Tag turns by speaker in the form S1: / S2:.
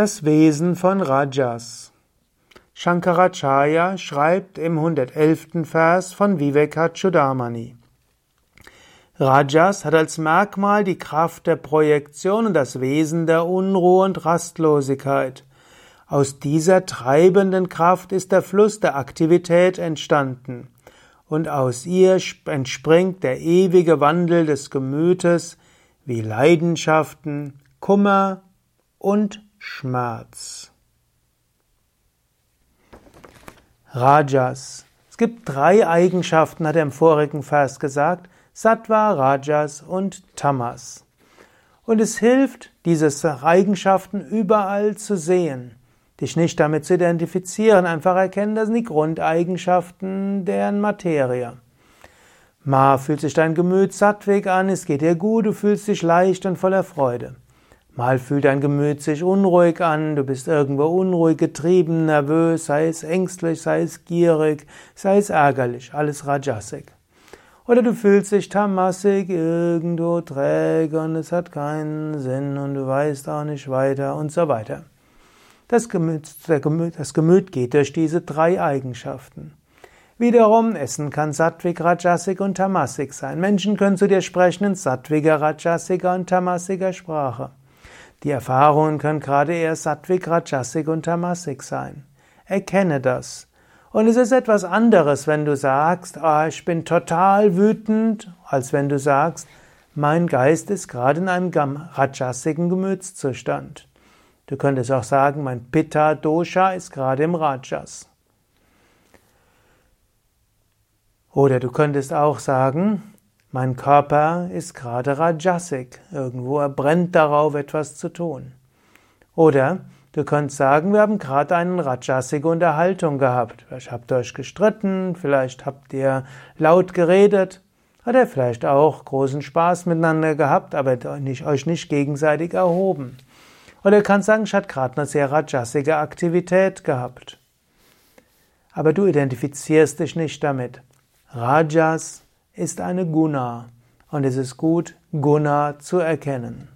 S1: Das Wesen von Rajas. Shankaracharya schreibt im 111. Vers von Vivekachudamani. Rajas hat als Merkmal die Kraft der Projektion und das Wesen der Unruhe und Rastlosigkeit. Aus dieser treibenden Kraft ist der Fluss der Aktivität entstanden, und aus ihr entspringt der ewige Wandel des Gemütes wie Leidenschaften, Kummer und Schmerz. Rajas. Es gibt drei Eigenschaften, hat er im vorigen Vers gesagt. Sattva, Rajas und Tamas. Und es hilft, diese Eigenschaften überall zu sehen. Dich nicht damit zu identifizieren, einfach erkennen, das sind die Grundeigenschaften deren Materie. Ma fühlt sich dein Gemüt sattweg an, es geht dir gut, du fühlst dich leicht und voller Freude. Mal fühlt dein Gemüt sich unruhig an, du bist irgendwo unruhig, getrieben, nervös, sei es ängstlich, sei es gierig, sei es ärgerlich, alles Rajasik. Oder du fühlst dich tamasik, irgendwo träge und es hat keinen Sinn und du weißt auch nicht weiter und so weiter. Das Gemüt, Gemüt, das Gemüt geht durch diese drei Eigenschaften. Wiederum, Essen kann Sattvik, Rajasik und Tamasik sein. Menschen können zu dir sprechen in Sattviger, Rajasiker und Tamasiker Sprache. Die Erfahrungen können gerade eher Sattvik, Rajasik und Tamasik sein. Erkenne das. Und es ist etwas anderes, wenn du sagst, oh, ich bin total wütend, als wenn du sagst, mein Geist ist gerade in einem rajasigen Gemütszustand. Du könntest auch sagen, mein Pitta Dosha ist gerade im Rajas. Oder du könntest auch sagen, mein Körper ist gerade Rajasik, irgendwo er brennt darauf, etwas zu tun. Oder du könntest sagen, wir haben gerade eine Rajasige Unterhaltung gehabt. Vielleicht habt ihr euch gestritten, vielleicht habt ihr laut geredet, oder vielleicht auch großen Spaß miteinander gehabt, aber nicht, euch nicht gegenseitig erhoben. Oder du kannst sagen, ich hatte gerade eine sehr rajasige Aktivität gehabt. Aber du identifizierst dich nicht damit. Rajas ist eine Guna und es ist gut, Guna zu erkennen.